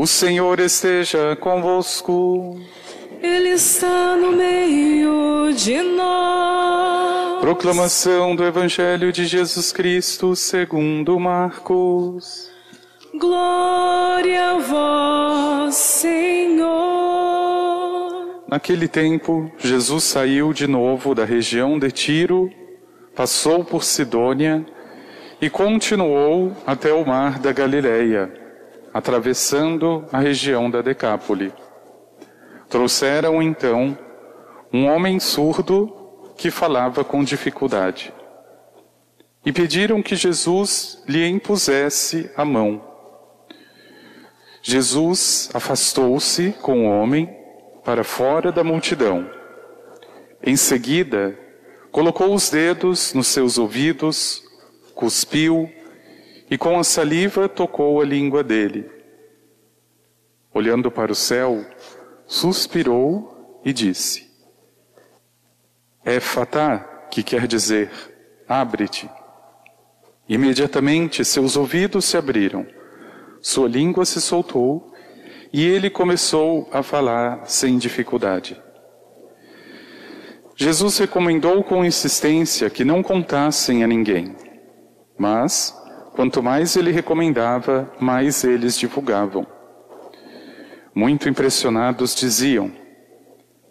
O Senhor esteja convosco. Ele está no meio de nós. Proclamação do Evangelho de Jesus Cristo segundo Marcos. Glória a vós, Senhor. Naquele tempo, Jesus saiu de novo da região de Tiro, passou por Sidônia e continuou até o mar da Galileia, atravessando a região da Decápole. Trouxeram então um homem surdo que falava com dificuldade e pediram que Jesus lhe impusesse a mão. Jesus afastou-se com o homem para fora da multidão. Em seguida, colocou os dedos nos seus ouvidos, cuspiu e com a saliva tocou a língua dele. Olhando para o céu, suspirou e disse: Éfatá, que quer dizer, abre-te. Imediatamente seus ouvidos se abriram, sua língua se soltou e ele começou a falar sem dificuldade. Jesus recomendou com insistência que não contassem a ninguém, mas, quanto mais ele recomendava, mais eles divulgavam. Muito impressionados diziam: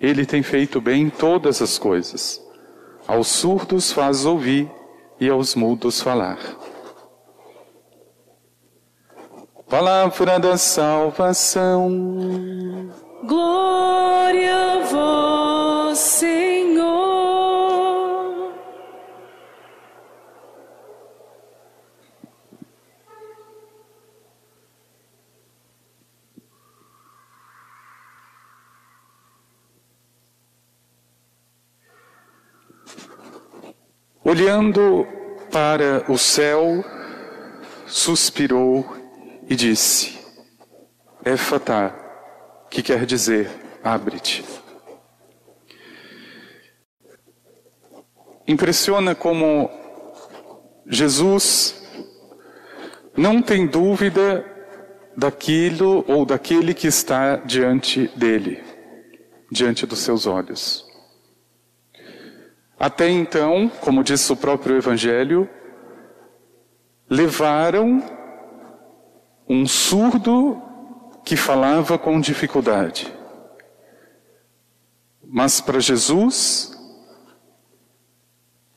Ele tem feito bem todas as coisas. Aos surdos faz ouvir e aos mudos falar. Palavra da salvação. Glória a vós, Senhor. Olhando para o céu, suspirou e disse: Éfatá, que quer dizer abre-te. Impressiona como Jesus não tem dúvida daquilo ou daquele que está diante dele, diante dos seus olhos. Até então, como diz o próprio Evangelho, levaram um surdo que falava com dificuldade. Mas para Jesus,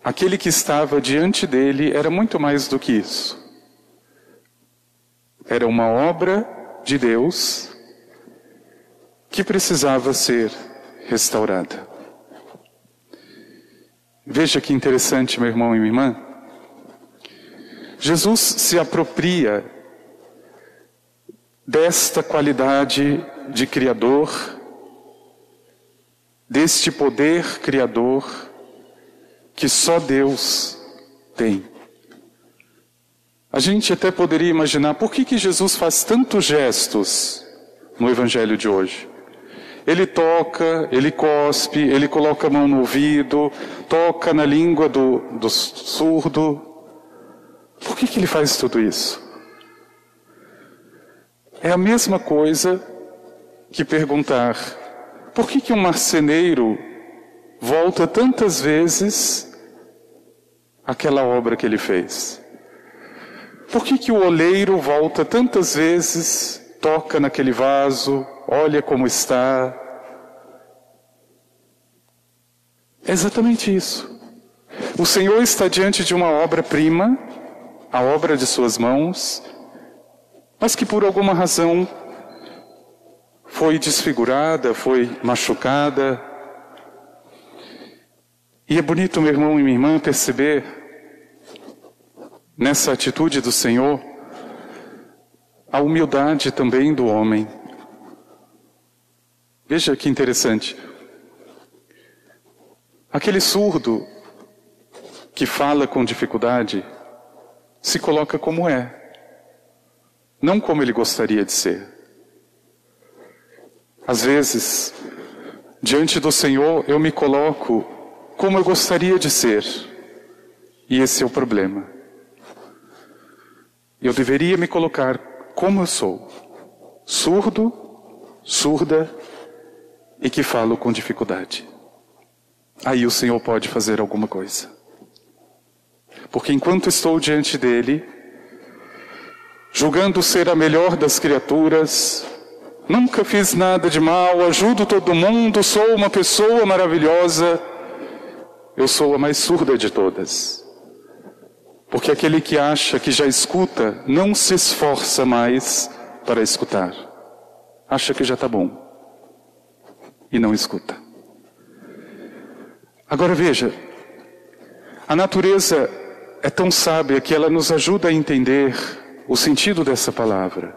aquele que estava diante dele era muito mais do que isso. Era uma obra de Deus que precisava ser restaurada. Veja que interessante, meu irmão e minha irmã. Jesus se apropria desta qualidade de Criador, deste poder Criador que só Deus tem. A gente até poderia imaginar por que, que Jesus faz tantos gestos no Evangelho de hoje. Ele toca, ele cospe, ele coloca a mão no ouvido, toca na língua do, do surdo. Por que, que ele faz tudo isso? É a mesma coisa que perguntar por que, que um marceneiro volta tantas vezes àquela obra que ele fez? Por que, que o oleiro volta tantas vezes, toca naquele vaso, olha como está? É exatamente isso. O Senhor está diante de uma obra-prima, a obra de Suas mãos, mas que por alguma razão foi desfigurada, foi machucada. E é bonito, meu irmão e minha irmã, perceber nessa atitude do Senhor a humildade também do homem. Veja que interessante. Aquele surdo que fala com dificuldade se coloca como é, não como ele gostaria de ser. Às vezes, diante do Senhor, eu me coloco como eu gostaria de ser, e esse é o problema. Eu deveria me colocar como eu sou, surdo, surda e que falo com dificuldade. Aí o Senhor pode fazer alguma coisa. Porque enquanto estou diante dele, julgando ser a melhor das criaturas, nunca fiz nada de mal, ajudo todo mundo, sou uma pessoa maravilhosa, eu sou a mais surda de todas. Porque aquele que acha que já escuta não se esforça mais para escutar. Acha que já está bom. E não escuta. Agora veja, a natureza é tão sábia que ela nos ajuda a entender o sentido dessa palavra.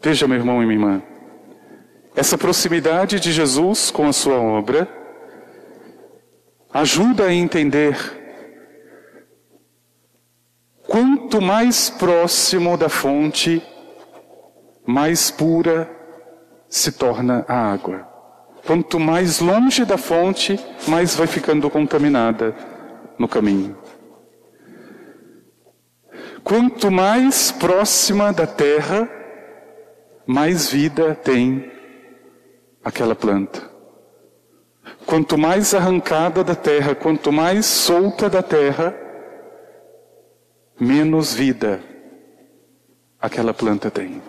Veja, meu irmão e minha irmã, essa proximidade de Jesus com a sua obra ajuda a entender quanto mais próximo da fonte, mais pura se torna a água. Quanto mais longe da fonte, mais vai ficando contaminada no caminho. Quanto mais próxima da terra, mais vida tem aquela planta. Quanto mais arrancada da terra, quanto mais solta da terra, menos vida aquela planta tem.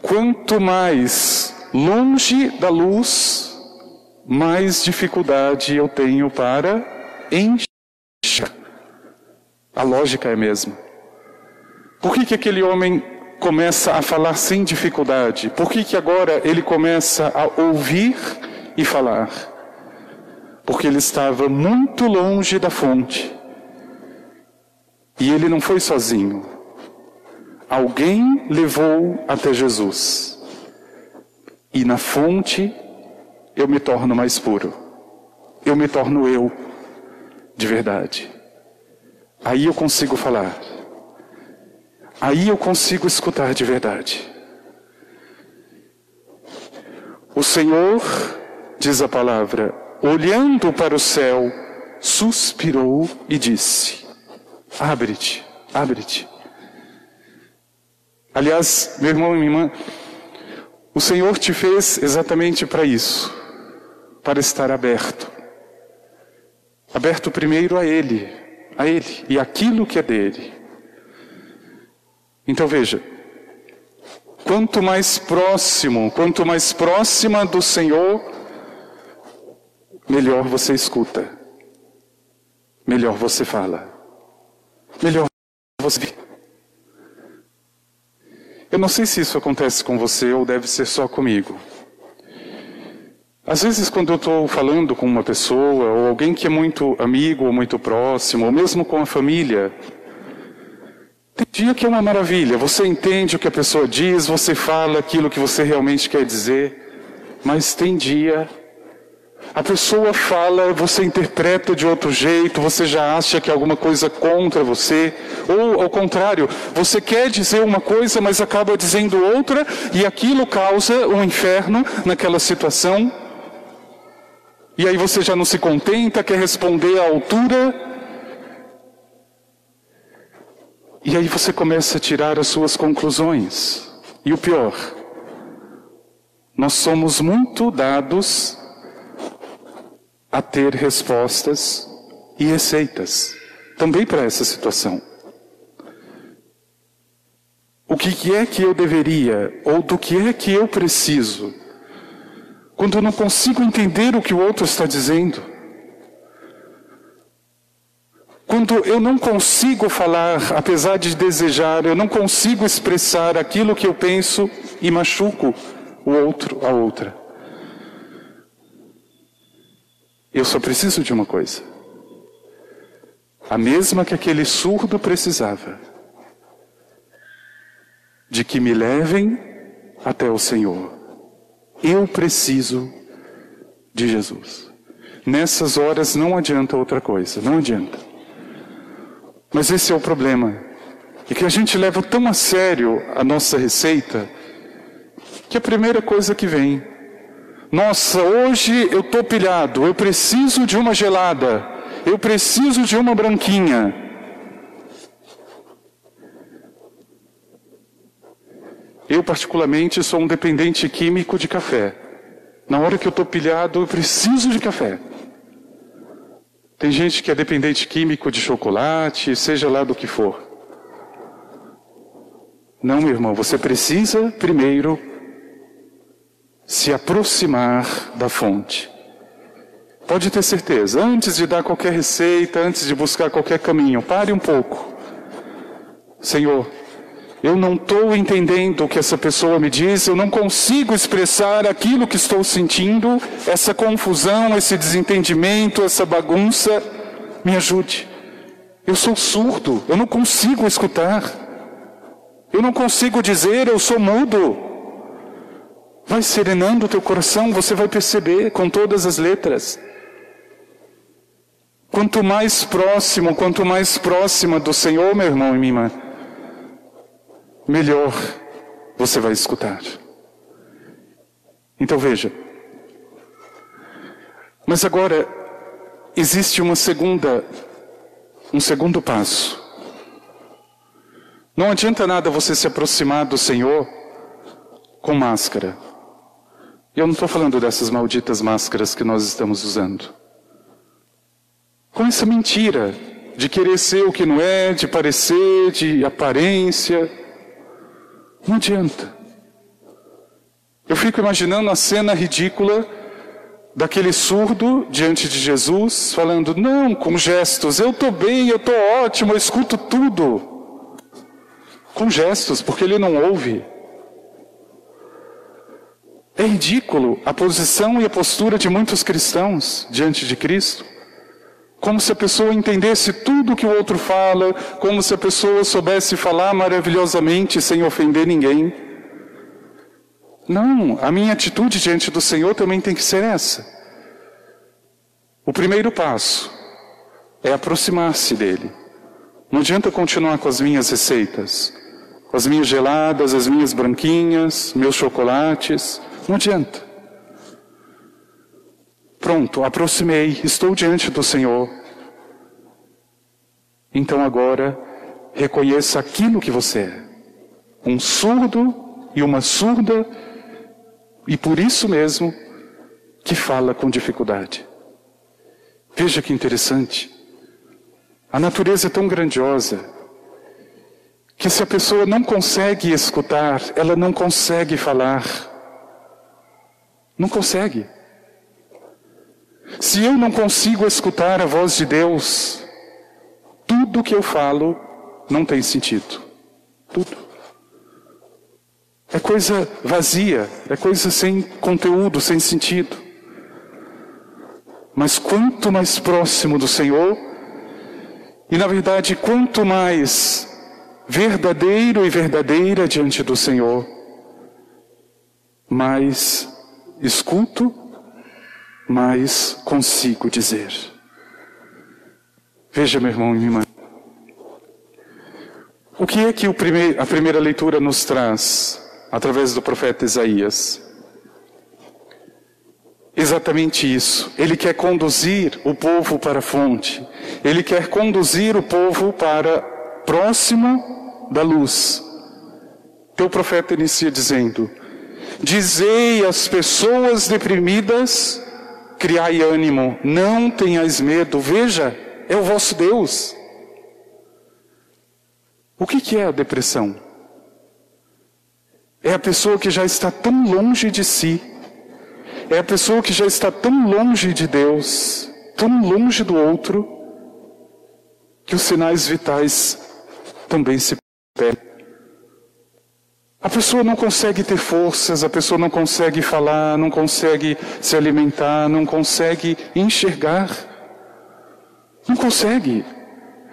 Quanto mais longe da luz, mais dificuldade eu tenho para enxergar. A lógica é a mesma. Por que, que aquele homem começa a falar sem dificuldade? Por que, que agora ele começa a ouvir e falar? Porque ele estava muito longe da fonte. E ele não foi sozinho. Alguém levou até Jesus. E na fonte eu me torno mais puro. Eu me torno eu, de verdade. Aí eu consigo falar. Aí eu consigo escutar de verdade. O Senhor, diz a palavra, olhando para o céu, suspirou e disse: Abre-te, abre-te. Aliás, meu irmão e minha irmã, o Senhor te fez exatamente para isso, para estar aberto. Aberto primeiro a Ele, a Ele e aquilo que é dele. Então veja, quanto mais próximo, quanto mais próxima do Senhor, melhor você escuta, melhor você fala, melhor você vive. Eu não sei se isso acontece com você ou deve ser só comigo. Às vezes, quando eu estou falando com uma pessoa, ou alguém que é muito amigo ou muito próximo, ou mesmo com a família, tem dia que é uma maravilha. Você entende o que a pessoa diz, você fala aquilo que você realmente quer dizer, mas tem dia a pessoa fala, você interpreta de outro jeito, você já acha que é alguma coisa contra você, ou ao contrário, você quer dizer uma coisa, mas acaba dizendo outra, e aquilo causa um inferno naquela situação. E aí você já não se contenta, quer responder à altura. E aí você começa a tirar as suas conclusões. E o pior, nós somos muito dados a ter respostas e receitas também para essa situação. O que é que eu deveria, ou do que é que eu preciso, quando eu não consigo entender o que o outro está dizendo? Quando eu não consigo falar, apesar de desejar, eu não consigo expressar aquilo que eu penso e machuco o outro, a outra. Eu só preciso de uma coisa. A mesma que aquele surdo precisava. De que me levem até o Senhor. Eu preciso de Jesus. Nessas horas não adianta outra coisa, não adianta. Mas esse é o problema. É que a gente leva tão a sério a nossa receita que a primeira coisa que vem nossa, hoje eu estou pilhado, eu preciso de uma gelada, eu preciso de uma branquinha. Eu, particularmente, sou um dependente químico de café. Na hora que eu estou pilhado, eu preciso de café. Tem gente que é dependente químico de chocolate, seja lá do que for. Não, meu irmão, você precisa primeiro se aproximar da fonte. Pode ter certeza, antes de dar qualquer receita, antes de buscar qualquer caminho, pare um pouco. Senhor, eu não estou entendendo o que essa pessoa me diz, eu não consigo expressar aquilo que estou sentindo, essa confusão, esse desentendimento, essa bagunça. Me ajude. Eu sou surdo, eu não consigo escutar. Eu não consigo dizer, eu sou mudo. Vai serenando o teu coração, você vai perceber com todas as letras. Quanto mais próximo, quanto mais próxima do Senhor, meu irmão e minha irmã, melhor você vai escutar. Então veja. Mas agora existe uma segunda um segundo passo. Não adianta nada você se aproximar do Senhor com máscara. E eu não estou falando dessas malditas máscaras que nós estamos usando. Com essa mentira de querer ser o que não é, de parecer, de aparência. Não adianta. Eu fico imaginando a cena ridícula daquele surdo diante de Jesus, falando: Não, com gestos, eu estou bem, eu estou ótimo, eu escuto tudo. Com gestos, porque ele não ouve. É ridículo a posição e a postura de muitos cristãos diante de Cristo. Como se a pessoa entendesse tudo que o outro fala, como se a pessoa soubesse falar maravilhosamente sem ofender ninguém. Não, a minha atitude diante do Senhor também tem que ser essa. O primeiro passo é aproximar-se dele. Não adianta continuar com as minhas receitas, com as minhas geladas, as minhas branquinhas, meus chocolates. Não adianta. Pronto, aproximei, estou diante do Senhor. Então agora, reconheça aquilo que você é: um surdo e uma surda, e por isso mesmo que fala com dificuldade. Veja que interessante. A natureza é tão grandiosa que se a pessoa não consegue escutar, ela não consegue falar. Não consegue. Se eu não consigo escutar a voz de Deus, tudo que eu falo não tem sentido. Tudo. É coisa vazia, é coisa sem conteúdo, sem sentido. Mas quanto mais próximo do Senhor, e na verdade, quanto mais verdadeiro e verdadeira diante do Senhor, mais escuto mais consigo dizer. Veja, meu irmão e minha irmã. O que é que primeir, a primeira leitura nos traz através do profeta Isaías? Exatamente isso. Ele quer conduzir o povo para a fonte. Ele quer conduzir o povo para próximo da luz. Teu profeta inicia dizendo: Dizei às pessoas deprimidas criai ânimo, não tenhais medo, veja, é o vosso Deus. O que, que é a depressão? É a pessoa que já está tão longe de si, é a pessoa que já está tão longe de Deus, tão longe do outro, que os sinais vitais também se perdem. A pessoa não consegue ter forças, a pessoa não consegue falar, não consegue se alimentar, não consegue enxergar. Não consegue.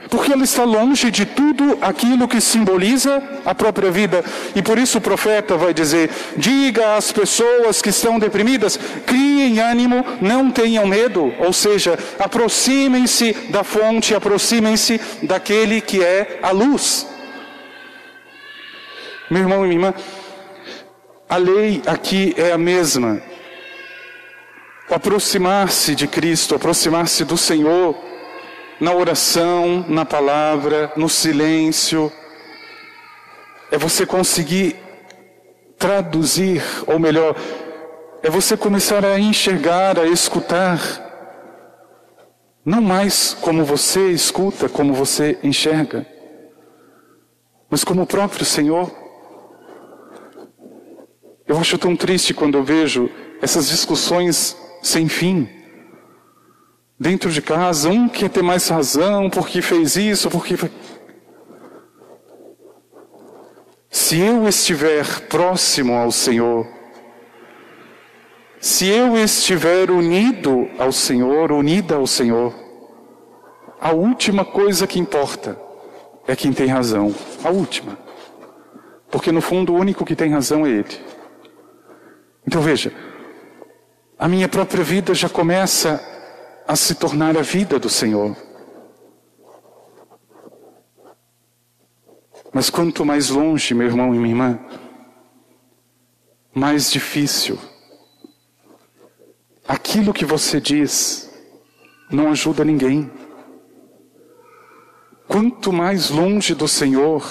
Porque ela está longe de tudo aquilo que simboliza a própria vida. E por isso o profeta vai dizer: diga às pessoas que estão deprimidas, criem ânimo, não tenham medo. Ou seja, aproximem-se da fonte, aproximem-se daquele que é a luz. Meu irmão e minha irmã, a lei aqui é a mesma. Aproximar-se de Cristo, aproximar-se do Senhor, na oração, na palavra, no silêncio, é você conseguir traduzir, ou melhor, é você começar a enxergar, a escutar, não mais como você escuta, como você enxerga, mas como o próprio Senhor. Eu acho tão triste quando eu vejo essas discussões sem fim. Dentro de casa, um quer ter mais razão porque fez isso, porque. Se eu estiver próximo ao Senhor, se eu estiver unido ao Senhor, unida ao Senhor, a última coisa que importa é quem tem razão. A última. Porque no fundo o único que tem razão é Ele. Então veja, a minha própria vida já começa a se tornar a vida do Senhor. Mas quanto mais longe, meu irmão e minha irmã, mais difícil. Aquilo que você diz não ajuda ninguém. Quanto mais longe do Senhor,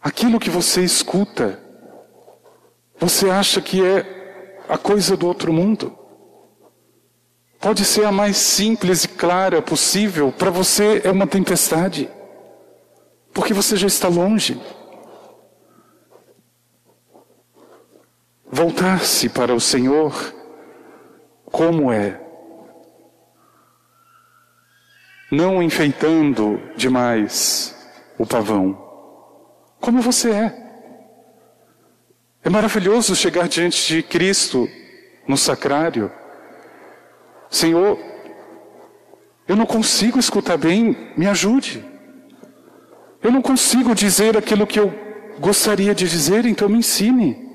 aquilo que você escuta, você acha que é a coisa do outro mundo. Pode ser a mais simples e clara possível, para você é uma tempestade, porque você já está longe. Voltar-se para o Senhor como é, não enfeitando demais o pavão, como você é. É maravilhoso chegar diante de Cristo no sacrário. Senhor, eu não consigo escutar bem, me ajude. Eu não consigo dizer aquilo que eu gostaria de dizer, então me ensine.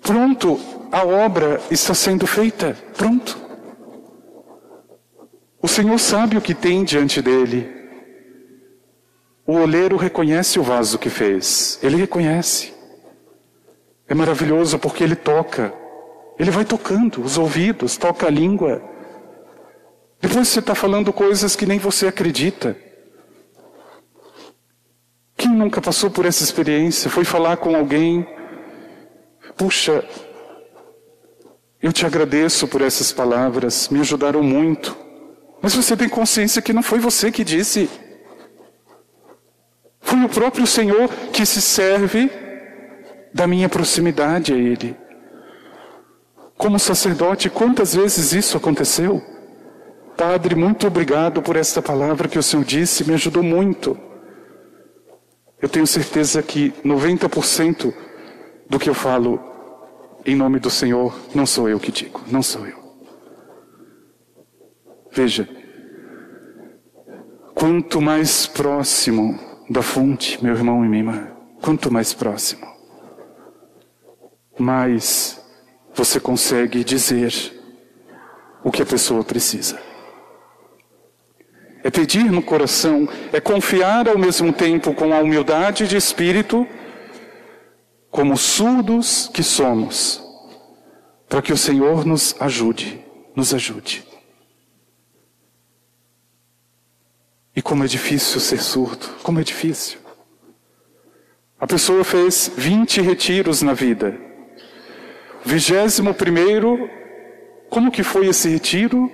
Pronto, a obra está sendo feita. Pronto. O Senhor sabe o que tem diante dele. O oleiro reconhece o vaso que fez. Ele reconhece. É maravilhoso porque ele toca. Ele vai tocando os ouvidos, toca a língua. Depois você está falando coisas que nem você acredita. Quem nunca passou por essa experiência? Foi falar com alguém. Puxa, eu te agradeço por essas palavras, me ajudaram muito. Mas você tem consciência que não foi você que disse. Foi o próprio Senhor que se serve da minha proximidade a Ele. Como sacerdote, quantas vezes isso aconteceu? Padre, muito obrigado por esta palavra que o Senhor disse, me ajudou muito. Eu tenho certeza que 90% do que eu falo em nome do Senhor não sou eu que digo, não sou eu. Veja, quanto mais próximo da fonte, meu irmão e minha irmã, quanto mais próximo, mais você consegue dizer o que a pessoa precisa. É pedir no coração, é confiar ao mesmo tempo com a humildade de espírito, como surdos que somos, para que o Senhor nos ajude, nos ajude. E como é difícil ser surdo, como é difícil. A pessoa fez 20 retiros na vida, Vigésimo primeiro, como que foi esse retiro?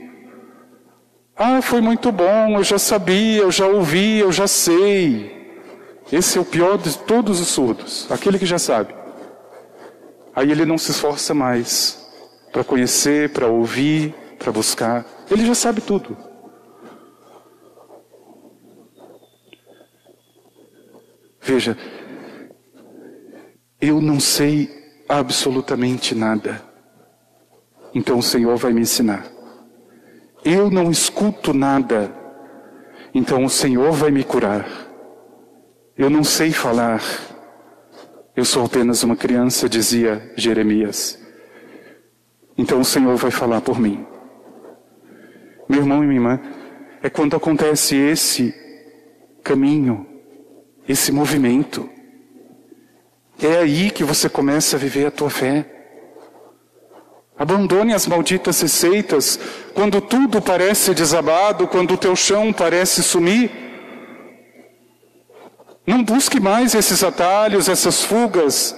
Ah, foi muito bom, eu já sabia, eu já ouvi, eu já sei. Esse é o pior de todos os surdos, aquele que já sabe. Aí ele não se esforça mais para conhecer, para ouvir, para buscar. Ele já sabe tudo. Veja, eu não sei absolutamente nada. Então o Senhor vai me ensinar. Eu não escuto nada. Então o Senhor vai me curar. Eu não sei falar. Eu sou apenas uma criança, dizia Jeremias. Então o Senhor vai falar por mim. Meu irmão e minha irmã, é quando acontece esse caminho, esse movimento. É aí que você começa a viver a tua fé. Abandone as malditas receitas quando tudo parece desabado, quando o teu chão parece sumir. Não busque mais esses atalhos, essas fugas,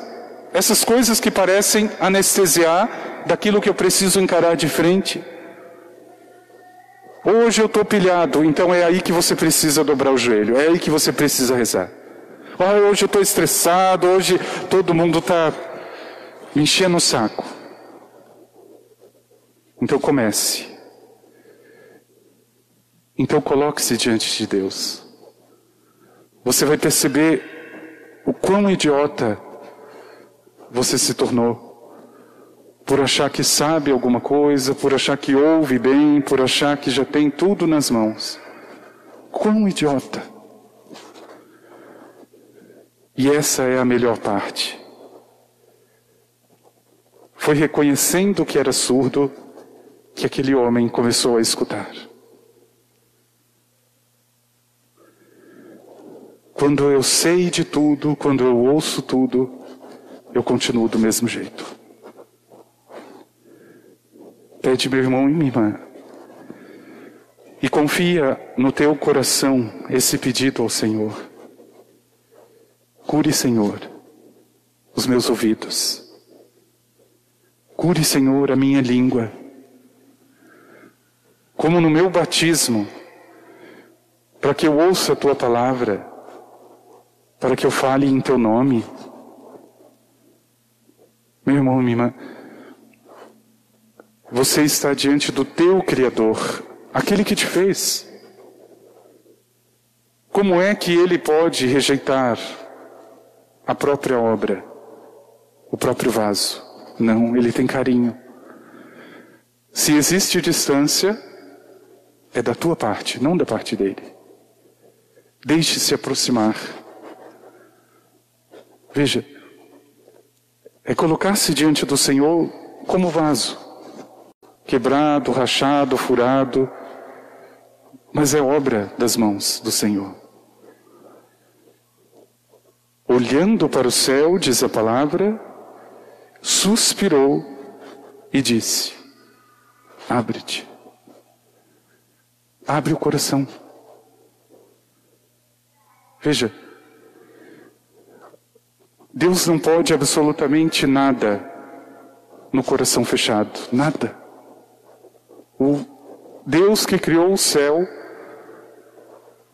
essas coisas que parecem anestesiar daquilo que eu preciso encarar de frente. Hoje eu estou pilhado, então é aí que você precisa dobrar o joelho, é aí que você precisa rezar. Ah, hoje eu estou estressado, hoje todo mundo está me enchendo o saco. Então comece. Então coloque-se diante de Deus. Você vai perceber o quão idiota você se tornou por achar que sabe alguma coisa, por achar que ouve bem, por achar que já tem tudo nas mãos. Quão idiota! E essa é a melhor parte. Foi reconhecendo que era surdo que aquele homem começou a escutar. Quando eu sei de tudo, quando eu ouço tudo, eu continuo do mesmo jeito. Pede, meu irmão e minha irmã, e confia no teu coração esse pedido ao Senhor. Cure, Senhor, os meus ouvidos. Cure, Senhor, a minha língua. Como no meu batismo, para que eu ouça a tua palavra, para que eu fale em teu nome. Meu irmão, minha irmã, você está diante do teu Criador, aquele que te fez. Como é que ele pode rejeitar a própria obra, o próprio vaso? Não, ele tem carinho. Se existe distância, é da tua parte, não da parte dele. Deixe-se aproximar. Veja, é colocar-se diante do Senhor como vaso quebrado, rachado, furado, mas é obra das mãos do Senhor. Olhando para o céu, diz a palavra, suspirou e disse: Abre-te. Abre o coração. Veja, Deus não pode absolutamente nada no coração fechado, nada. O Deus que criou o céu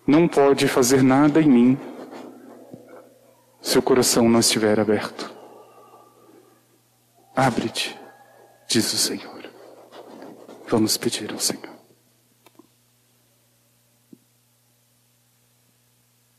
não pode fazer nada em mim se o coração não estiver aberto. Abre-te, diz o Senhor. Vamos pedir ao Senhor.